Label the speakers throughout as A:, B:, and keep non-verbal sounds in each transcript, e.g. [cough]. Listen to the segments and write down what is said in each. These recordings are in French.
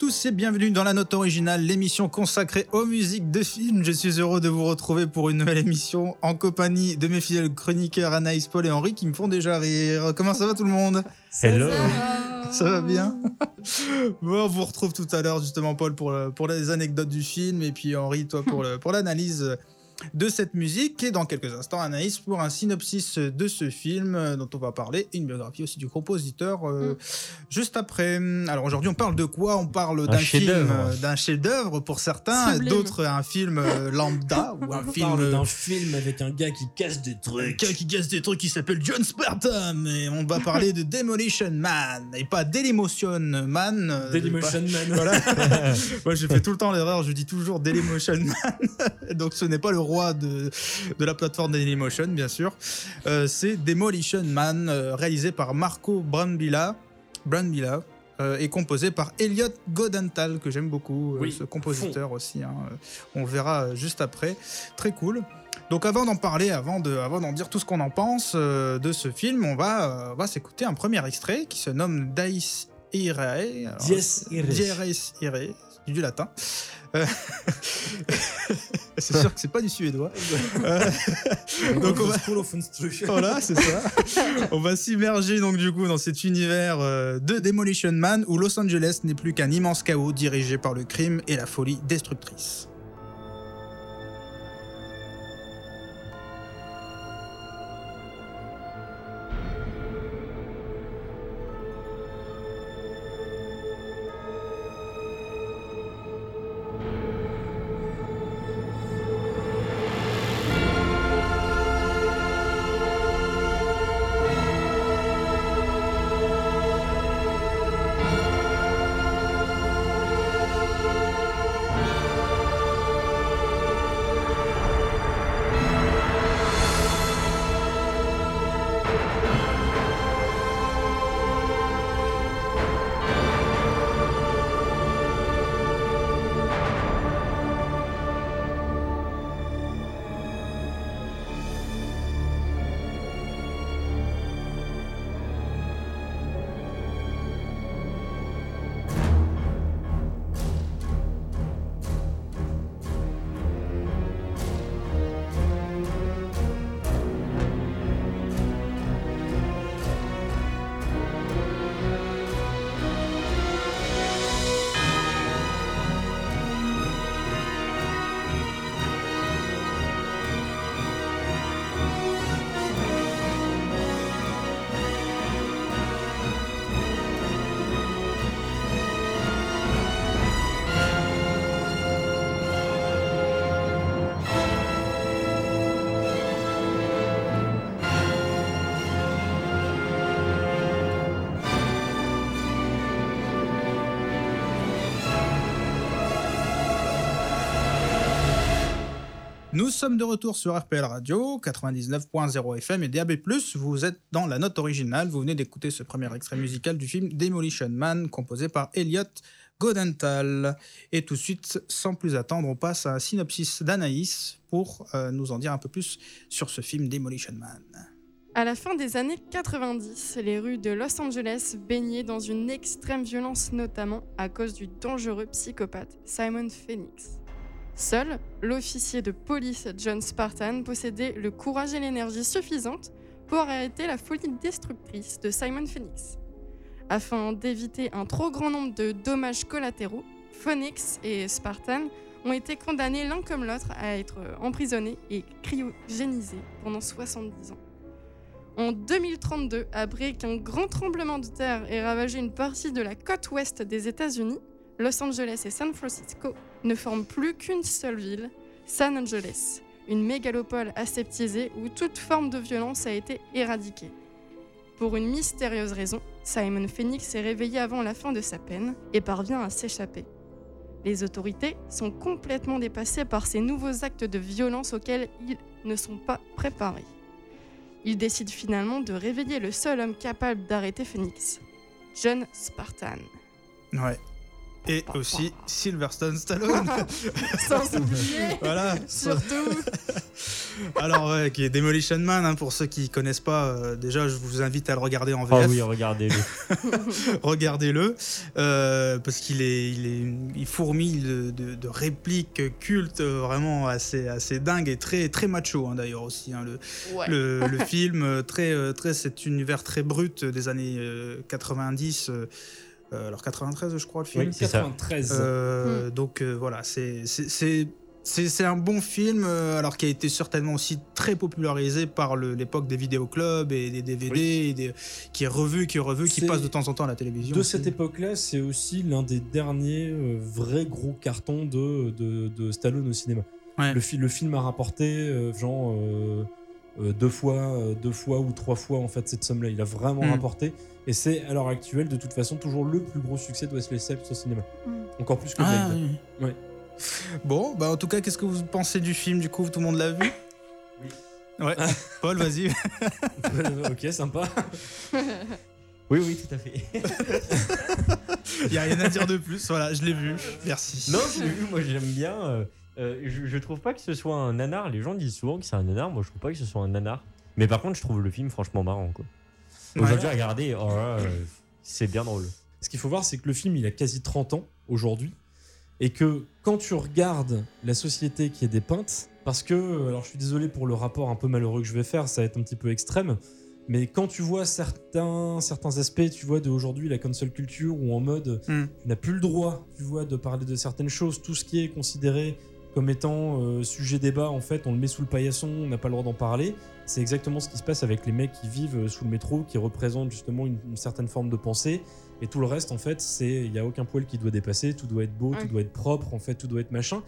A: tous et bienvenue dans la note originale, l'émission consacrée aux musiques de films. Je suis heureux de vous retrouver pour une nouvelle émission en compagnie de mes fidèles chroniqueurs Anaïs, Paul et Henri qui me font déjà rire. Comment ça va tout le monde?
B: Hello.
A: Ça va. Bien? [laughs] Bon, on vous retrouve tout à l'heure justement Paul pour, pour les anecdotes du film et puis Henri toi pour, pour l'analyse de cette musique. Et dans quelques instants, Anaïs pour un synopsis de ce film euh, dont on va parler, une biographie aussi du compositeur euh, mm. juste après. Alors aujourd'hui, on parle de quoi? On parle d'un film, euh, d'un chef-d'œuvre pour certains, d'autres un film lambda [laughs] ou un
B: on
A: film.
B: parle d'un film avec un gars qui casse des trucs.
A: Un gars qui casse des trucs qui s'appelle John Spartan. Et on va parler de Demolition Man et pas Dailymotion Man.
B: Dailymotion Man.
A: Voilà. [laughs] Moi, je fais tout le temps l'erreur. Je dis toujours Dailymotion Man. [laughs] Donc ce n'est pas le roi de, de la plateforme Dailymotion, bien sûr. Euh, c'est Demolition Man, euh, réalisé par Marco Brambilla, Brambilla euh, et composé par Elliot Godenthal, que j'aime beaucoup, ce compositeur aussi. Hein, on verra juste après. Très cool. Donc avant d'en parler, avant de, avant d'en dire tout ce qu'on en pense de ce film, on va, va s'écouter un premier extrait qui se nomme Dice Irae.
B: Dies
A: Irae. du latin. C'est sûr que c'est pas du suédois.
B: donc on va...
A: voilà, c'est ça. on va s'immerger donc du coup dans cet univers euh, de Demolition Man où Los Angeles n'est plus qu'un immense chaos dirigé par le crime et la folie destructrice. Nous sommes de retour sur RPL Radio, 99.0 FM et DAB+. Vous êtes dans la note originale. Vous venez d'écouter ce premier extrait musical du film Demolition Man, composé par Elliot Godenthal. Et tout de suite, sans plus attendre, on passe à un synopsis d'Anaïs pour euh, nous en dire un peu plus sur ce film Demolition Man.
C: À la fin des années 90, les rues de Los Angeles baignaient dans une extrême violence, notamment à cause du dangereux psychopathe Simon Phoenix. Seul, l'officier de police John Spartan possédait le courage et l'énergie suffisante pour arrêter la folie destructrice de Simon Phoenix. Afin d'éviter un trop grand nombre de dommages collatéraux, Phoenix et Spartan ont été condamnés l'un comme l'autre à être emprisonnés et cryogénisés pendant 70 ans. En 2032, après qu'un grand tremblement de terre ait ravagé une partie de la côte ouest des États-Unis, Los Angeles et San Francisco ne forment plus qu'une seule ville, San Angeles, une mégalopole aseptisée où toute forme de violence a été éradiquée. Pour une mystérieuse raison, Simon Phoenix est réveillé avant la fin de sa peine et parvient à s'échapper. Les autorités sont complètement dépassées par ces nouveaux actes de violence auxquels ils ne sont pas préparés. Ils décident finalement de réveiller le seul homme capable d'arrêter Phoenix, John Spartan.
A: Ouais, Et aussi Sylvester Stallone. [laughs]
C: Sans oublier, [laughs]
A: voilà.
C: surtout. [laughs]
A: Alors, ouais, qui est Demolition Man, hein, pour ceux qui connaissent pas, euh, déjà, je vous invite à le regarder en VF.
D: Ah oui, regardez-le.
A: Regardez-le, euh, parce qu'il est, il est, il fourmille de, de- de répliques cultes euh, vraiment assez, assez dingues et très, très macho hein, d'ailleurs aussi. hein, le,
C: Ouais.
A: le, le film, euh, très, euh, très, cet univers très brut des années euh, 90, euh, euh, alors 93 je crois le film.
D: Oui, c'est ça.
B: 93.
A: Euh, Donc euh, voilà, c'est c'est- c'est- c'est- c'est un bon film, euh, alors qui a été certainement aussi très popularisé par l'époque des vidéoclubs et des DVD, et des- qui est revu, qui est revu, qui passe de temps en temps à la télévision.
B: De
A: aussi.
B: cette époque-là, c'est aussi l'un des derniers euh, vrais gros cartons de, de, de Stallone au cinéma.
A: Ouais.
B: Le, fi- le film a rapporté euh, genre euh, euh, deux fois, euh, deux fois ou trois fois en fait cette somme-là. Il a vraiment
A: Mm.
B: rapporté et c'est à l'heure actuelle de toute façon toujours le plus gros succès de Wesley Snipes au cinéma.
C: Mm.
B: Encore plus que
A: Ah,
B: Blade.
A: oui.
B: Ouais.
A: Bon, bah en tout cas, qu'est-ce que vous pensez du film Du coup, tout le monde l'a vu?
D: Oui.
A: Ouais. [laughs] Paul, vas-y. [laughs]
B: ok, sympa.
D: Oui, oui, tout à fait.
A: Il [laughs] y a rien à dire de plus. Voilà, je l'ai vu. Merci.
D: non, je l'ai vu, moi j'aime bien. euh, euh, je, je trouve pas que ce soit un nanar. Les gens disent souvent que c'est un nanar. Moi je trouve pas que ce soit un nanar. Mais par contre, je trouve le film franchement marrant. quoi.
A: Ouais.
D: Aujourd'hui, regardez, oh euh, c'est bien drôle.
B: Ce qu'il faut voir, c'est que le film, il a quasi 30 ans aujourd'hui. Et que quand tu regardes la société qui est dépeinte, parce que, alors je suis désolé pour le rapport un peu malheureux que je vais faire, ça va être un petit peu extrême, mais quand tu vois certains, certains aspects, tu vois, d'aujourd'hui, la cancel culture, où en mode,
A: Hmm.
B: tu n'as plus le droit, tu vois, de parler de certaines choses, tout ce qui est considéré comme étant euh, sujet débat, en fait, on le met sous le paillasson, on n'a pas le droit d'en parler. C'est exactement ce qui se passe avec les mecs qui vivent euh, sous le métro, qui représentent justement une, une certaine forme de pensée. Et tout le reste, en fait, c'est il n'y a aucun poil qui doit dépasser, tout doit être beau,
C: Ouais.
B: tout doit être propre, en fait, tout doit être machin.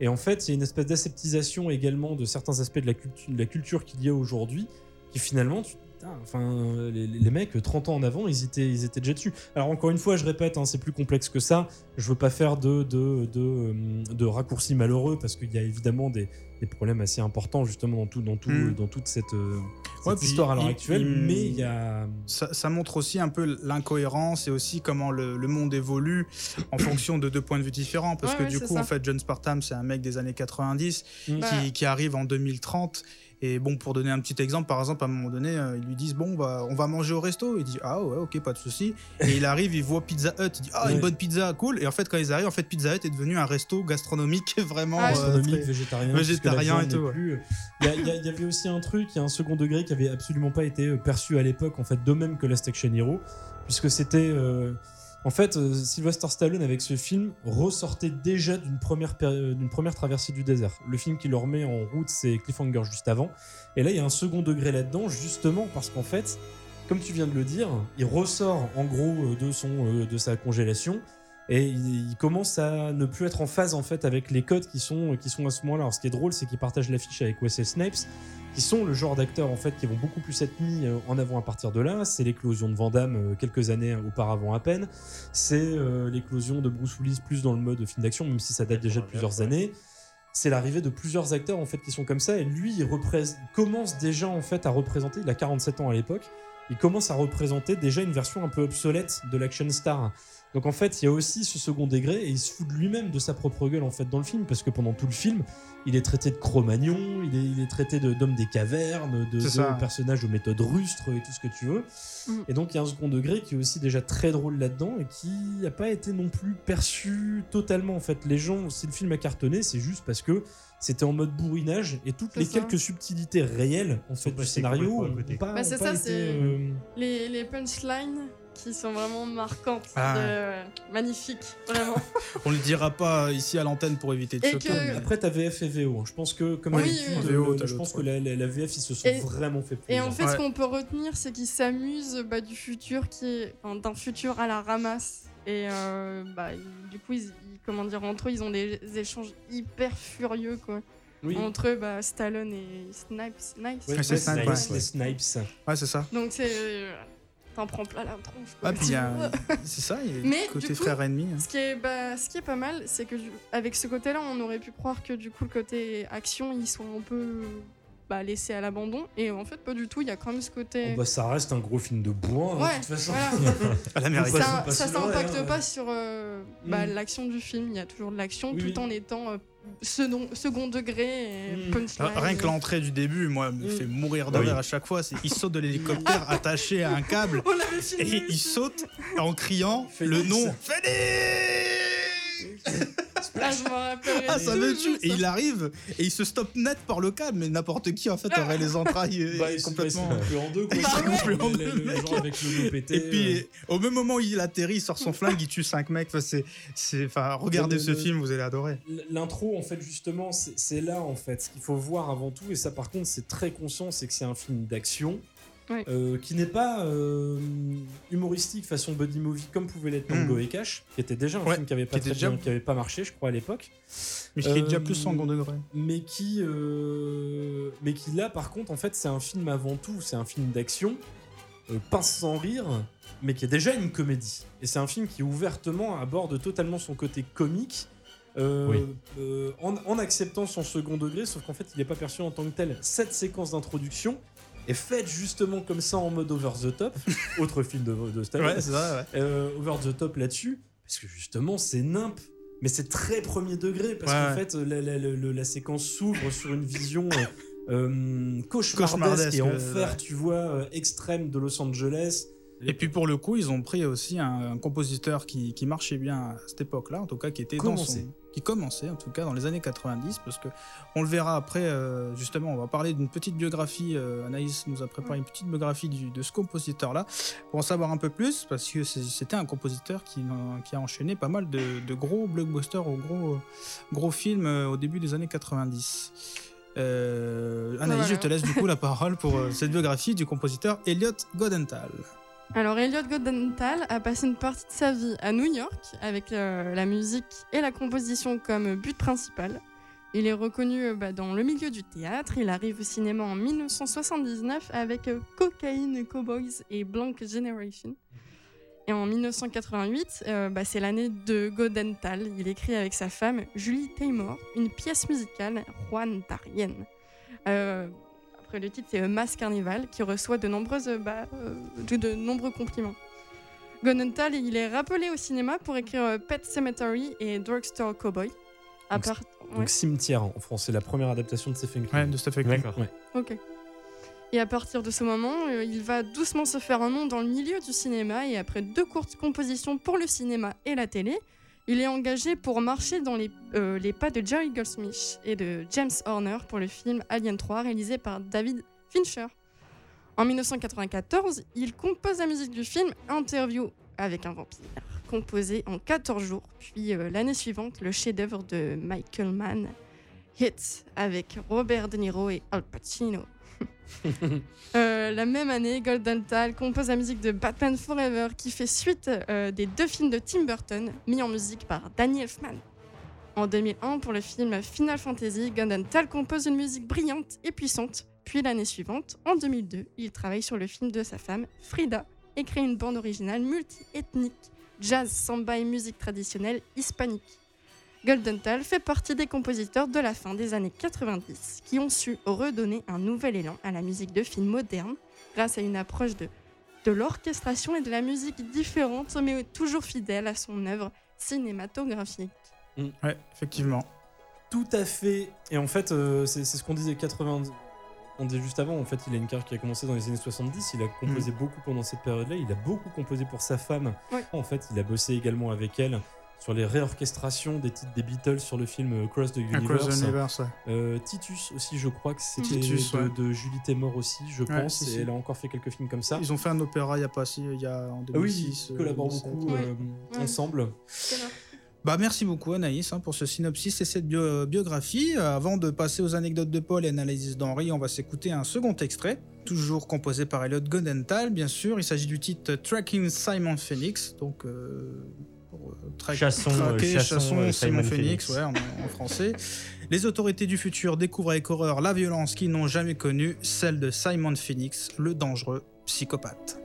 B: Et en fait, il y a une espèce d'aseptisation également de certains aspects de la, cultu- de la culture qu'il y a aujourd'hui, qui finalement, tu- putain, enfin, les, les mecs, 30 ans en avant, ils étaient, ils étaient déjà dessus. Alors encore une fois, je répète, hein, c'est plus complexe que ça. Je veux pas faire de, de, de, euh, de raccourcis malheureux, parce qu'il y a évidemment des, des problèmes assez importants justement dans, tout, dans, tout,
A: Mm.
B: dans toute cette, euh,
A: Ouais,
B: cette
A: puis
B: histoire à l'heure actuelle.
A: il-
B: Mais il y a...
A: ça, ça montre aussi un peu l'incohérence et aussi comment le, le monde évolue en [coughs] fonction de deux points de vue différents. Parce
C: Ouais,
A: que
C: ouais,
A: du coup,
C: ça.
A: en fait, John Spartam, c'est un mec des années 90
B: Mm.
C: Bah,
A: qui, qui arrive en 2030. Et bon, pour donner un petit exemple, par exemple, à un moment donné, euh, ils lui disent Bon, bah, on va manger au resto. Il dit Ah ouais, ok, pas de souci. Et il arrive, il voit Pizza Hut. Il dit Ah, une bonne pizza, cool. Et en fait, quand ils arrivent, en fait, Pizza Hut est devenu un resto gastronomique [laughs] vraiment
C: Ah,
A: euh,
B: gastronomique,
A: très-
B: végétarien,
A: végétarien
B: la
A: et tout,
B: plus- Il y, a- il y a- il y avait aussi un truc, il y a un second degré qui avait absolument pas été euh, perçu à l'époque, en fait, de même que Last Action Hero, puisque c'était. euh, En fait, euh, Sylvester Stallone, avec ce film, ressortait déjà d'une première, première traversée du désert. Le film qui le remet en route, c'est Cliffhanger juste avant. Et là, il y a un second degré là-dedans, justement parce qu'en fait, comme tu viens de le dire, il ressort en gros euh, euh, de sa congélation et il, il commence à ne plus être en phase en fait avec les codes qui sont, qui sont à ce moment-là. Alors, ce qui est drôle, c'est qu'il partage l'affiche avec Wesley Snipes, qui sont le genre d'acteurs en fait qui vont beaucoup plus être mis euh, en avant à partir de là. C'est l'éclosion de Van Damme euh, quelques années auparavant à peine. C'est euh, l'éclosion de Bruce Willis plus dans le mode film d'action, même si ça date déjà de plusieurs années. C'est l'arrivée de plusieurs acteurs en fait qui sont comme ça et lui il commence déjà en fait à représenter, il a 47 ans à l'époque, il commence à représenter déjà une version un peu obsolète de l'action star. Donc en fait, il y a aussi ce second degré et il se fout de lui-même de sa propre gueule en fait dans le film parce que pendant tout le film, il est traité de Cro-Magnon, il est, il est traité de- d'homme des cavernes, de, de personnage aux méthodes rustres et tout ce que tu veux.
C: Mhm.
B: Et donc il y a un second degré qui est aussi déjà très drôle là-dedans et qui n'a pas été non plus perçu totalement en fait. Les gens, si le film a cartonné, c'est juste parce que c'était en mode bourrinage et toutes les
C: ça.
B: quelques subtilités réelles en fait du scénario
C: Bah, c'est ça, c'est-
B: euh,
C: les, les punchlines qui sont vraiment marquantes.
A: Ah.
C: de- Magnifiques, vraiment. [laughs]
A: On le dira pas ici à l'antenne pour éviter de
C: Et
A: choquer.
C: que-
A: mais-
B: Après, t'as VF et VO. hein. Je pense que, comme
C: Oui,
B: d'habitude,
C: oui.
B: euh,
A: VO, t'as
B: je pense
A: l'autre,
B: que la, la- la VF, ils se sont
C: Et-
B: vraiment fait
C: Et
B: plaisir.
C: en fait,
A: Ouais.
C: ce qu'on peut retenir, c'est qu'ils s'amusent bah, du futur qui est, enfin, d'un futur à la ramasse. Et euh, bah, du coup, ils, ils- comment dire, entre eux, ils ont des échanges hyper furieux, quoi.
B: oui.
C: Entre eux, bah, Stallone et Snipes. Snipes.
B: Ouais,
A: c'est Snipes,
B: Wesley
D: ouais.
B: Snipes.
A: Ouais, c'est ça.
C: Donc c'est, euh, t'en prends plein la tronche. quoi.
A: Ah, puis il y a- [laughs] c'est ça, il y a
C: Mais,
A: côté
C: coup,
A: frère ennemi. hein.
C: Ce qui est, bah, ce qui est pas mal, c'est que avec ce côté-là, on aurait pu croire que du coup le côté action, il soit un peu bah, laissé à l'abandon. Et en fait, pas du tout. Il y a quand même ce côté.
B: Oh, bah, ça reste un gros film de bois, hein,
C: Ouais,
B: de toute façon.
C: voilà. [laughs]
A: À
B: Faut
A: l'américaine.
B: pas-
C: ça, ça s'impacte
B: hein,
C: pas
B: ouais.
C: sur euh, bah,
B: Mm.
C: l'action du film. Il y a toujours de l'action
B: Oui,
C: tout
B: oui.
C: en étant euh, second, second degré et
B: Mm.
C: punchline.
A: Rien que l'entrée du début, moi, me fait mourir de
D: Oui.
A: rire à chaque fois. Il saute de l'hélicoptère [laughs] attaché à un câble et il saute en criant le nom
C: Ah,
A: Ah, ça me tue Et il arrive et il se stoppe net par le câble, mais n'importe qui en fait aurait les entrailles euh,
B: Bah,
A: complètement.
B: il se coupe en deux, quoi.
A: Il en deux,
B: le- le
A: mec.
B: genre avec le dos pété.
A: Et puis,
B: euh.
A: au même moment où il atterrit, il sort son flingue, il tue cinq mecs. Enfin, c'est, c'est, enfin, regardez
B: Le-
A: ce
B: le-
A: film, vous allez adorer.
B: L'intro, en fait, justement, c'est c'est là, en fait, ce qu'il faut voir avant tout. Et ça, par contre, c'est très conscient, c'est que c'est un film d'action. Euh, qui n'est pas euh, humoristique façon buddy movie comme pouvait l'être Tango
A: Mm.
B: et Cash, qui était déjà un
A: Ouais,
B: film qui avait pas
A: qui était
B: très
A: déjà-
B: bien- qui avait pas marché, je crois à l'époque,
A: Mais qui est déjà
B: Euh,
A: plus second degré.
B: mais qui, euh, mais qui là, par contre, en fait, c'est un film avant tout, c'est un film d'action, euh, pas sans rire, mais qui est déjà une comédie. Et c'est un film qui ouvertement aborde totalement son côté comique. euh,
D: Oui.
B: euh, en, en acceptant son second degré, sauf qu'en fait il n'est pas perçu en tant que tel. Cette séquence d'introduction est faite justement comme ça en mode over the top, [laughs] autre film de, de
A: Ouais, ouais.
B: euh, over the top là-dessus, parce que justement c'est nimp, mais c'est très premier degré, parce
A: Ouais,
B: qu'en fait la, la- la- la séquence s'ouvre sur une vision euh, cauchemardesque
A: Cauchemardesque,
B: et enfer, tu vois, euh, extrême de Los Angeles.
A: Et puis pour le coup, ils ont pris aussi un, un compositeur qui, qui marchait bien à cette époque-là, en tout cas qui était dans
B: Commençait.
A: son, qui commençait en tout cas dans les années 90, parce que on le verra après. euh, justement, on va parler d'une petite biographie. euh, Anaïs nous a préparé une petite biographie du- de ce compositeur-là pour en savoir un peu plus, parce que c'était un compositeur qui, qui a enchaîné pas mal de, de gros blockbusters ou gros gros films euh, au début des années 90. Euh, Anaïs,
C: Voilà.
A: je te laisse du coup la parole pour cette biographie du compositeur Elliot Godenthal.
C: Alors, Elliot Goldenthal a passé une partie de sa vie à New York avec euh, la musique et la composition comme but principal. Il est reconnu euh, bah, dans le milieu du théâtre. Il arrive au cinéma en 1979 avec euh, Cocaine Cowboys et Blank Generation. Et en 1988, euh, bah, c'est l'année de Godenthal. Il écrit avec sa femme Julie Taymor une pièce musicale, Juan Tarien. Le titre, c'est Mass Carnival, qui reçoit de, nombreuses, euh, bah, euh, de, de nombreux compliments. Gonenthal, il est rappelé au cinéma pour écrire euh, Pet Cemetery et Drugstore Cowboy. À
B: Donc,
C: part...
B: Donc
C: ouais,
B: Cimetière en français, la première adaptation de Stephen King.
A: Ouais, de Stephen King.
D: D'accord.
B: Ouais.
C: ok. Et à partir de ce moment, euh, il va doucement se faire un nom dans le milieu du cinéma et après deux courtes compositions pour le cinéma et la télé, il est engagé pour marcher dans les, euh, les pas de Jerry Goldsmith et de James Horner pour le film Alien 3 réalisé par David Fincher. En 1994, il compose la musique du film Interview avec un vampire, composé en 14 jours, puis euh, l'année suivante, le chef-d'œuvre de Michael Mann, Hits, avec Robert De Niro et Al Pacino. [laughs] Euh, la même année, Golden Tal compose la musique de Batman Forever qui fait suite euh, des deux films de Tim Burton mis en musique par Danny Elfman. En 2001, pour le film Final Fantasy, Golden Tal compose une musique brillante et puissante. Puis l'année suivante, en 2002, il travaille sur le film de sa femme, Frida, et crée une bande originale multi-ethnique, jazz, samba et musique traditionnelle hispanique. Golden Tal fait partie des compositeurs de la fin des années 90 qui ont su redonner un nouvel élan à la musique de films modernes grâce à une approche de, de l'orchestration et de la musique différente mais toujours fidèle à son œuvre cinématographique.
A: Ouais, effectivement.
B: Tout à fait. Et en fait, euh, c'est ce qu'on disait 80. On disait juste avant, en fait, il a une carrière qui a commencé dans les années 70. Il a composé beaucoup pendant cette période-là. Il a beaucoup composé pour sa femme.
C: Ouais.
B: En fait, il a bossé également avec elle sur les réorchestrations des titres des Beatles sur le film euh, Cross the Universe.
A: Across the Universe, ouais.
B: Euh, Titus aussi, je crois que c'était
A: Titus,
B: de,
A: ouais.
B: de Julie Taymor aussi, je
A: Ouais,
B: pense. et elle a encore fait quelques films comme ça.
A: Ils ont fait un opéra il y a pas si, il y a en
B: Ah oui,
A: 2006.
B: ils collaborent
A: 2007.
B: beaucoup
C: Ouais.
B: euh,
C: Ouais.
B: ensemble.
A: Bah merci beaucoup Anaïs hein, pour ce synopsis et cette bio- biographie. Avant de passer aux anecdotes de Paul et analyses d'Henri, on va s'écouter un second extrait, toujours composé par Elliot Goldenthal, bien sûr. Il s'agit du titre Tracking Simon Phoenix, donc euh, pour, euh, tra-
D: euh,
A: traquer,
D: euh,
A: Simon
D: Simon
A: Phoenix,
D: Phoenix.
A: ouais, en, en français. Les autorités du futur découvrent avec horreur la violence qu'ils n'ont jamais connue, celle de Simon Phoenix, le dangereux psychopathe.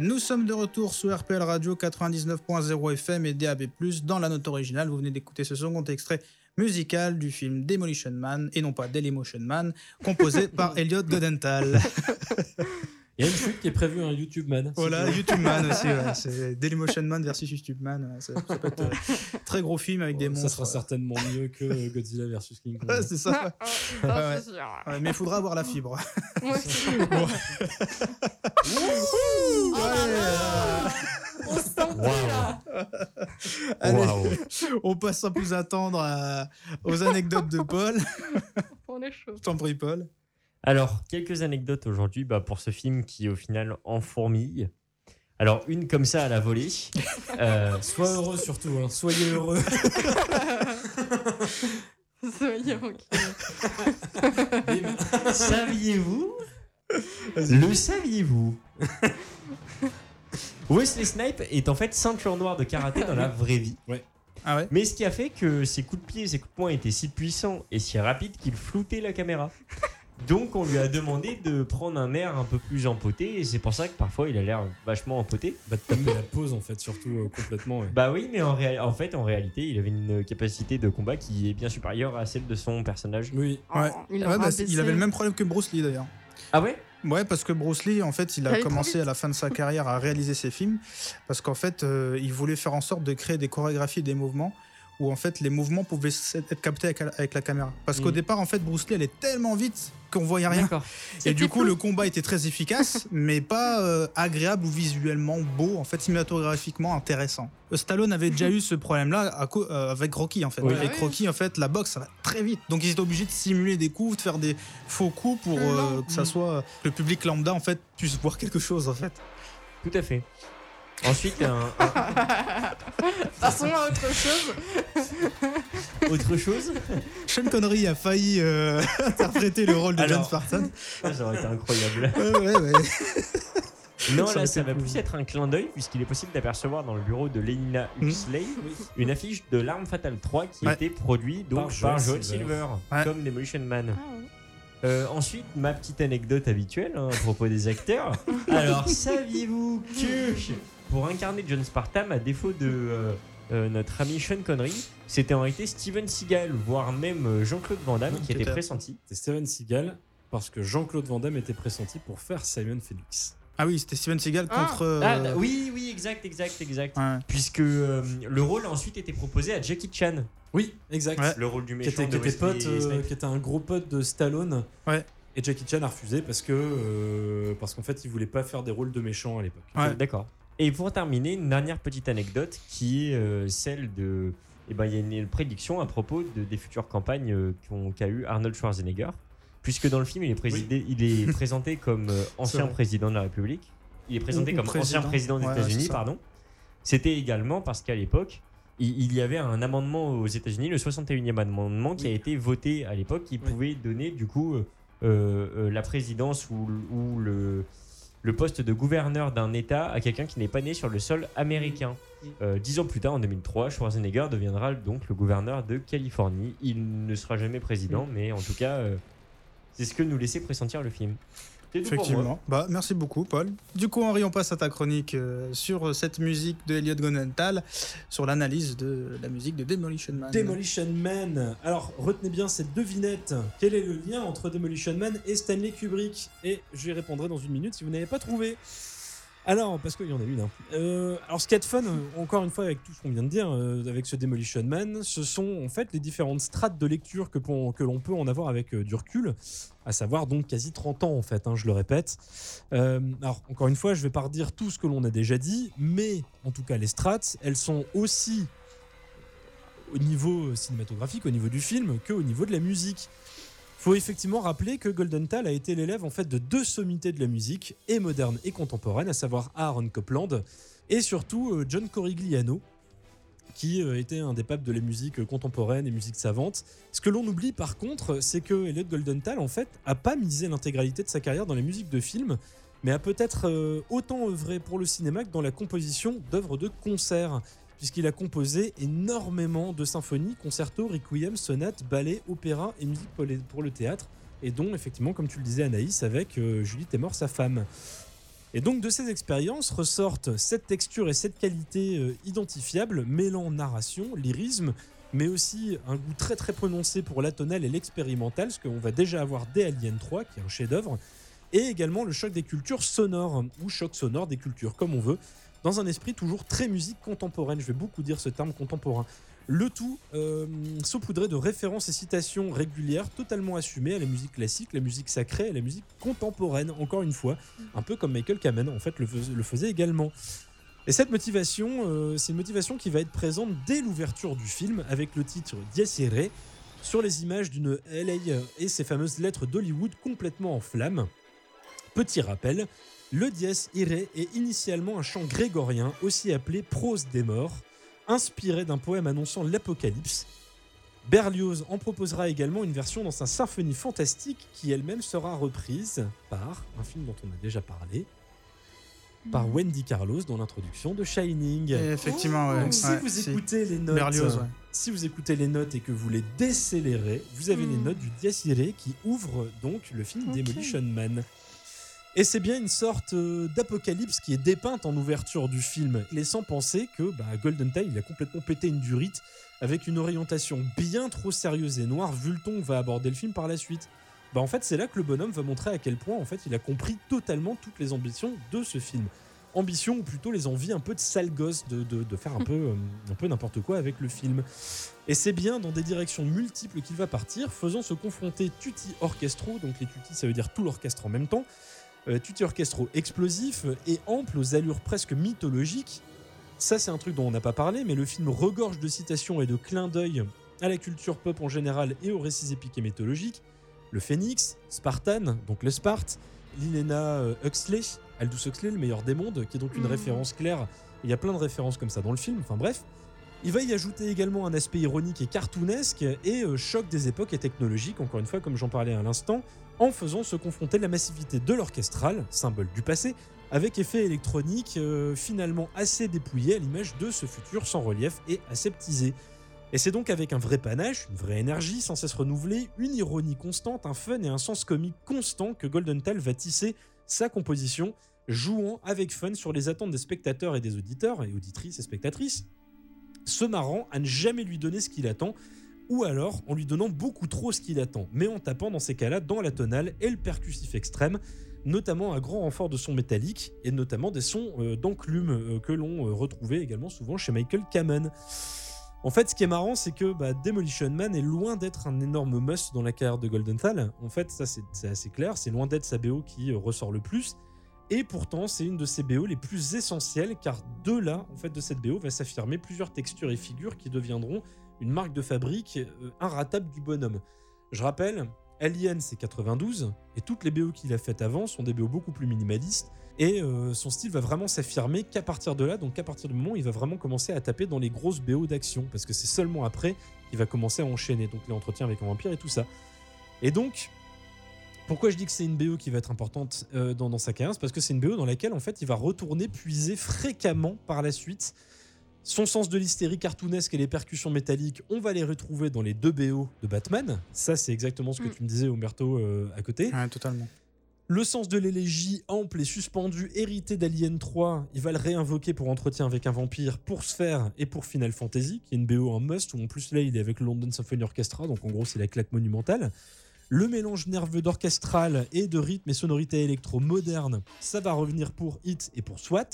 A: Nous sommes de retour sur RPL Radio 99.0 FM et DAB+, dans la note originale. Vous venez d'écouter ce second extrait musical du film Demolition Man, et non pas Dailymotion Man, composé [laughs] par Elliot Godenthal. [laughs]
B: Il y a une chute qui est prévue, un YouTube Man.
A: Voilà, YouTube Man aussi, ouais. c'est Dailymotion Man versus YouTube Man. ouais, Ça, ça peut être euh, très gros film avec des
B: ça
A: monstres.
B: sera certainement mieux que euh, Godzilla versus King Kong.
A: Ouais, c'est ça.
C: Ah,
A: Ouais,
C: ah, sûr.
A: Mais il faudra avoir la fibre.
C: Moi aussi. [laughs]
A: Ouais, là.
C: On là.
A: Allez,
D: Waouh.
A: on passe sans plus attendre à- aux anecdotes de Paul.
C: On est chaud.
A: Je t'en prie, Paul.
D: Alors, quelques anecdotes aujourd'hui bah, pour ce film qui, au final, en fourmille. Alors, une comme ça à la volée. [laughs] Euh,
B: Sois heureux surtout, hein. soyez heureux. [laughs]
C: Soyez ok.
D: Saviez-vous Le saviez-vous [laughs] Wesley Snipe est en fait ceinture noire de karaté dans la vraie vie.
A: Ah ouais
D: Mais ce qui a fait que ses coups de pied et ses coups de poing étaient si puissants et si rapides qu'il floutait la caméra. Donc on lui a demandé de prendre un air un peu plus empoté et c'est pour ça que parfois il a l'air vachement empoté.
B: Bah, de taper la pause, en fait, surtout euh, complètement. ouais.
D: Bah oui, mais en, réa- en fait, en réalité, il avait une capacité de combat qui est bien supérieure à celle de son personnage.
B: Oui,
A: Ouais.
C: Oh, il,
A: Ouais,
C: aura
A: bah, il avait le même problème que Bruce Lee d'ailleurs.
D: Ah ouais?
A: Ouais, parce que Bruce Lee, en fait, il a commencé à la fin de sa carrière à réaliser ses films parce qu'en fait, euh, il voulait faire en sorte de créer des chorégraphies, des mouvements où en fait les mouvements pouvaient être captés avec, avec la caméra. Parce qu'au
B: Mhm.
A: départ, en fait, Bruce Lee allait tellement vite qu'on voyait rien. Et du coup, le combat était très efficace, [laughs] mais pas euh, agréable ou visuellement beau, en fait, cinématographiquement intéressant. Euh, Stallone avait déjà [laughs] eu ce problème-là euh, avec Rocky, en fait.
B: Oui.
A: Avec. Rocky, en fait, la boxe, ça va très vite. Donc, ils étaient obligés de simuler des coups, de faire des faux coups pour euh, que ça soit le public lambda, en fait, puisse voir quelque chose, en fait.
D: Tout à fait. Ensuite, un, un- [laughs]
C: Passons à autre chose. [laughs]
D: autre chose.
A: Sean Connery a failli euh, [laughs] interpréter le rôle de John
D: Alors.
A: Spartan.
D: Ah, ça aurait été incroyable.
A: Ouais, ouais, ouais.
D: Non,
A: Ça
D: là, ça va plus être un clin d'œil puisqu'il est possible d'apercevoir dans le bureau de Lenina
A: Mhm.
D: Huxley une affiche de L'Arme Fatale 3 qui
A: Ouais.
D: était produit donc
B: Par
D: par,
B: Joel
D: Joel
B: Silver.
D: Silver,
A: Ouais.
D: comme Demolition Man.
C: Ah.
D: Euh, ensuite, ma petite anecdote habituelle hein, à propos des acteurs. Alors, saviez-vous que pour incarner John Spartam, à défaut de euh, euh, notre ami Sean Connery, c'était en réalité Steven Seagal, voire même euh, Jean-Claude Van Damme
A: Oui,
D: qui était pressenti.
B: c'est Steven Seagal parce que Jean-Claude Van Damme était pressenti pour faire Simon Phoenix.
A: Ah oui, c'était Steven Seagal
C: Ah.
A: contre. euh,
D: Ah, oui, oui, exact, exact, exact.
A: ouais.
D: Puisque euh, le rôle a ensuite été proposé à Jackie Chan,
B: Oui, exact.
A: Ouais.
D: le rôle du
B: Qui
D: méchant
B: était, qui
D: de
B: était pote, euh,
D: Snipes.
B: qui était un gros pote de Stallone.
A: Ouais.
B: Et Jackie Chan a refusé parce que euh, parce qu'en fait il voulait pas faire des rôles de méchants à l'époque.
A: Ouais.
D: D'accord. Et pour terminer, une dernière petite anecdote qui est euh, celle de. Eh ben, il y a une prédiction à propos de, des futures campagnes euh, qu'a eu Arnold Schwarzenegger. Puisque dans le film, il est, présidé, il est présenté comme euh, [laughs] ancien président de la République. Il est présenté
A: Ou-
D: comme ancien
A: président.
D: des
A: Ouais,
D: États-Unis, pardon. C'était également parce qu'à l'époque, il, il y avait un amendement aux États-Unis, le 61e amendement, qui a été voté à l'époque, qui
B: Oui.
D: pouvait donner du coup la présidence ou, ou le, le poste de gouverneur d'un État à quelqu'un qui n'est pas né sur le sol américain. Euh, dix ans plus tard, en 2003, Schwarzenegger deviendra donc le gouverneur de Californie. Il ne sera jamais président, mais en tout cas, euh, c'est ce que nous laissait pressentir le film. Pour moi.
A: Effectivement. Bah, merci beaucoup, Paul. Du coup, Henri, on passe à ta chronique euh, sur cette musique de Elliot Gonenthal, sur l'analyse de la musique de Demolition Man.
B: Demolition Man. Alors, retenez bien cette devinette. Quel est le lien entre Demolition Man et Stanley Kubrick? Et je lui répondrai dans une minute si vous n'avez pas trouvé. Alors, parce qu'il y en a une. hein. Euh, alors, ce qui est fun, euh, encore une fois, avec tout ce qu'on vient de dire, euh, avec ce Demolition Man, ce sont en fait les différentes strates de lecture que, l'on peut en avoir avec euh, du recul, à savoir donc quasi 30 ans en fait, hein, je le répète. Alors, encore une fois, je vais pas redire tout ce que l'on a déjà dit, mais en tout cas, les strates, elles sont aussi au niveau cinématographique, au niveau du film, que au niveau de la musique. Faut effectivement rappeler que Golden Tal a été l'élève en fait de deux sommités de la musique, et moderne et contemporaine, à savoir Aaron Copland et surtout euh, John Corigliano, qui euh, était un des papes de la musique contemporaine et musique savante. Ce que l'on oublie par contre, c'est que Elliot Goldenthal en fait a pas misé l'intégralité de sa carrière dans les musiques de films, mais a peut-être euh, autant œuvré pour le cinéma que dans la composition d'œuvres de concert, puisqu'il a composé énormément de symphonies, concertos, requiem, sonates, ballets, opéras et musique pour, le théâtre, et dont effectivement, comme tu le disais Anaïs, avec euh, Julie Témor, sa femme. Et donc de ces expériences ressortent cette texture et cette qualité euh, identifiable, mêlant narration, lyrisme, mais aussi un goût très très prononcé pour l'atonal et l'expérimental, ce qu'on va déjà avoir dès Alien 3, qui est un chef-d'œuvre, et également le choc des cultures sonores, ou choc sonore des cultures, comme on veut, dans un esprit toujours très musique contemporaine. Je vais beaucoup dire ce terme contemporain. Le tout euh, saupoudré de références et citations régulières totalement assumées à la musique classique, la musique sacrée et la musique contemporaine, encore une fois, un peu comme Michael Kamen en fait le, fais- le faisait également. Et cette motivation, euh, c'est une motivation qui va être présente dès l'ouverture du film avec le titre Dies sur les images d'une LA et ses fameuses lettres d'Hollywood complètement en flammes. Petit rappel, le Dies Irae est initialement un chant grégorien, aussi appelé prose des morts, inspiré d'un poème annonçant l'apocalypse. Berlioz en proposera également une version dans sa symphonie fantastique qui elle-même sera reprise par un film dont on a déjà parlé, par Wendy Carlos dans l'introduction de Shining.
A: Et effectivement, ouais.
B: Donc si
A: Ouais,
B: vous
A: si.
B: écoutez les notes,
A: Berlioz, ouais.
B: si vous écoutez les notes et que vous les décélérez, vous avez
C: Mm.
B: les notes du Dies Irae qui ouvre donc le film. Demolition Man. Et c'est bien une sorte euh, d'apocalypse qui est dépeinte en ouverture du film, laissant penser que bah, Golden Tile il a complètement pété une durite avec une orientation bien trop sérieuse et noire vu le ton va aborder le film par la suite. Bah en fait c'est là que le bonhomme va montrer à quel point en fait il a compris totalement toutes les ambitions de ce film. Ambition ou plutôt les envies un peu de sale gosse de, de- de faire un [laughs] peu, euh, un peu n'importe quoi avec le film. Et c'est bien dans des directions multiples qu'il va partir, faisant se confronter tutti orchestro, donc les tutti ça veut dire tout l'orchestre en même temps, tutti orchestro explosif et ample aux allures presque mythologiques. Ça c'est un truc dont on n'a pas parlé, mais le film regorge de citations et de clins d'œil à la culture pop en général et aux récits épiques et mythologiques. Le Phénix, Spartan, donc le Sparte, Lilena euh, Huxley, Aldous Huxley, le meilleur des mondes, qui est donc une
C: Mhm.
B: référence claire. Il y a plein de références comme ça dans le film, enfin bref. Il va y ajouter également un aspect ironique et cartoonesque et euh, choc des époques et technologiques, encore une fois, comme j'en parlais à l'instant, en faisant se confronter la massivité de l'orchestral, symbole du passé, avec effet électronique euh, finalement assez dépouillé à l'image de ce futur sans relief et aseptisé. Et c'est donc avec un vrai panache, une vraie énergie sans cesse renouvelée, une ironie constante, un fun et un sens comique constant que Golden Tale va tisser sa composition, jouant avec fun sur les attentes des spectateurs et des auditeurs, et auditrices et spectatrices, se marrant à ne jamais lui donner ce qu'il attend, ou alors en lui donnant beaucoup trop ce qu'il attend, mais en tapant dans ces cas-là dans la tonale et le percussif extrême, notamment à grand renfort de son métallique, et notamment des sons euh, d'enclume euh, que l'on euh, retrouvait également souvent chez Michael Kamen. En fait, ce qui est marrant, c'est que bah, Demolition Man est loin d'être un énorme must dans la carrière de Goldenthal. En fait, ça c'est assez clair, c'est loin d'être sa BO qui ressort le plus. Et pourtant, c'est une de ses BO les plus essentielles, car de là, en fait, de cette BO va s'affirmer plusieurs textures et figures qui deviendront une marque de fabrique euh, inratable du bonhomme. Je rappelle, Alien c'est 92, et toutes les BO qu'il a faites avant sont des BO beaucoup plus minimalistes, et euh, son style va vraiment s'affirmer qu'à partir de là, donc qu'à partir du moment où il va vraiment commencer à taper dans les grosses BO d'action, parce que c'est seulement après qu'il va commencer à enchaîner, donc les entretiens avec un vampire et tout ça. Et donc, pourquoi je dis que c'est une BO qui va être importante euh, dans, dans sa carrière? Parce que c'est une BO dans laquelle en fait il va retourner puiser fréquemment par la suite. Son sens de l'hystérie cartoonesque et les percussions métalliques, on va les retrouver dans les deux BO de Batman. Ça, c'est exactement ce que
C: Mm.
B: tu me disais, Umberto, euh, à côté.
A: Ouais, totalement.
B: Le sens de l'élégie ample et suspendu, hérité d'Alien 3, il va le réinvoquer pour entretien avec un vampire, pour Sphere et pour Final Fantasy, qui est une BO en must, où en plus là il est avec le London Symphony Orchestra, donc en gros c'est la claque monumentale. Le mélange nerveux d'orchestral et de rythme et sonorité électro moderne, ça va revenir pour Hit et pour SWAT.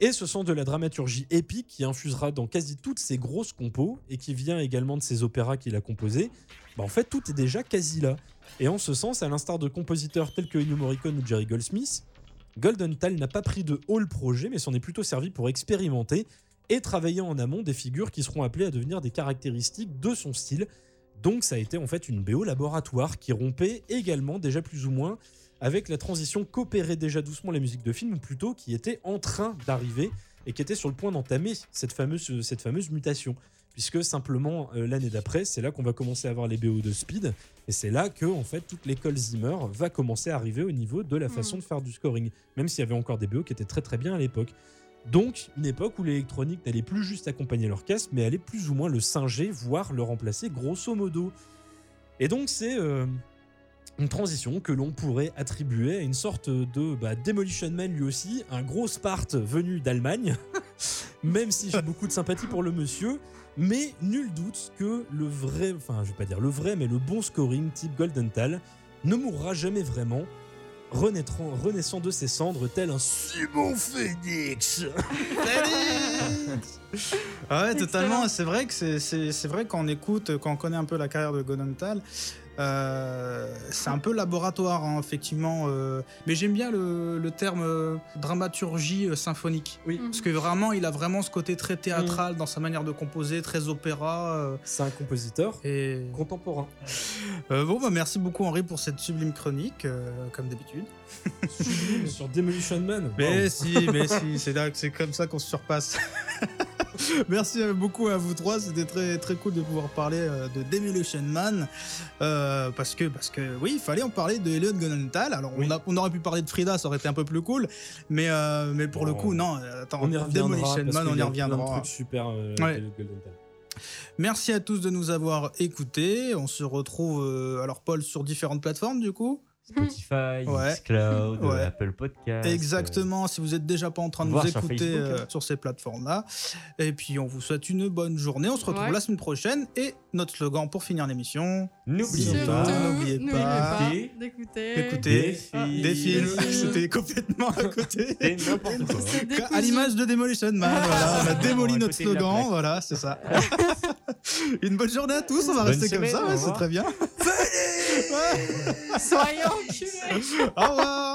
B: Et ce sens de la dramaturgie épique qui infusera dans quasi toutes ses grosses compos et qui vient également de ses opéras qu'il a composés. Bah en fait, tout est déjà quasi là. Et en ce sens, à l'instar de compositeurs tels que Ennio Morricone ou Jerry Goldsmith, Golden Tal n'a pas pris de haut le projet, mais s'en est plutôt servi pour expérimenter et travailler en amont des figures qui seront appelées à devenir des caractéristiques de son style. Donc ça a été en fait une BO laboratoire qui rompait également déjà plus ou moins avec la transition qu'opérait déjà doucement les musiques de film, ou plutôt qui était en train d'arriver et qui était sur le point d'entamer cette fameuse, cette fameuse mutation. Puisque simplement euh, l'année d'après, c'est là qu'on va commencer à avoir les BO de Speed, et c'est là que en fait toute l'école Zimmer va commencer à arriver au niveau de la façon
C: Mm.
B: de faire du scoring, même s'il y avait encore des BO qui étaient très très bien à l'époque. Donc une époque où l'électronique n'allait plus juste accompagner l'orchestre, mais allait plus ou moins le singer, voire le remplacer grosso modo. Et donc c'est euh, Une transition que l'on pourrait attribuer à une sorte de bah, Demolition Man lui aussi, un gros Sparte venu d'Allemagne, [laughs] même si j'ai beaucoup de sympathie pour le monsieur, mais nul doute que le vrai, enfin je vais pas dire le vrai, mais le bon scoring type Goldenthal ne mourra jamais vraiment, renaissant de ses cendres tel un Simon Phoenix. [laughs]
A: Ah ouais, totalement. C'est vrai que c'est- c'est c'est vrai quand on écoute, quand on connaît un peu la carrière de Gonenthal, euh, c'est un peu laboratoire, hein, effectivement. euh, mais j'aime bien le, le terme euh, dramaturgie euh, symphonique.
B: Oui.
C: Mhm.
A: Parce que vraiment, il a vraiment ce côté très théâtral dans sa manière de composer, très opéra. euh,
B: C'est un compositeur
A: et
B: contemporain.
A: Euh, bon, bah, merci beaucoup Henri pour cette sublime chronique, euh, comme d'habitude.
B: Sublime sur Demolition Man.
A: Mais
B: Wow.
A: si, mais si, c'est là- c'est comme ça qu'on se surpasse. [laughs] Merci euh, beaucoup à vous trois, c'était très très cool de pouvoir parler euh, de Demolition Man euh, parce que parce que oui, il fallait en parler de Elliot Gonenthal. Alors
B: Oui.
A: on, a- on aurait pu parler de Frida, ça aurait été un peu plus cool, mais euh, mais pour le
B: Bon.
A: coup non. Attends,
B: on y reviendra.
A: Demolition Man, on
B: y
A: reviendra.
B: De trucs super. euh,
A: Ouais. Merci à tous de nous avoir écoutés. On se retrouve euh, alors Paul sur différentes plateformes du coup.
D: Spotify,
A: Ouais.
D: Apple Podcast.
A: Exactement, si vous êtes déjà pas en train de nous
D: sur
A: écouter
D: Facebook,
A: euh, sur ces plateformes-là. Et puis on vous souhaite une bonne journée. On se retrouve
C: Ouais.
A: la semaine prochaine. Et notre slogan pour finir l'émission
D: N'oubliez pas.
A: n'oubliez pas
C: pas
D: d'écouter Des films.
A: des films.
C: films.
A: C'était complètement à côté. [laughs]
D: Quoi.
A: À l'image de Demolition Man, voilà, on a démoli notre slogan, voilà, c'est ça. [laughs] Une bonne journée à tous, on va
D: Bonne
A: rester comme ça, c'est très bien. [laughs]
C: Soyons enculés.
A: Au revoir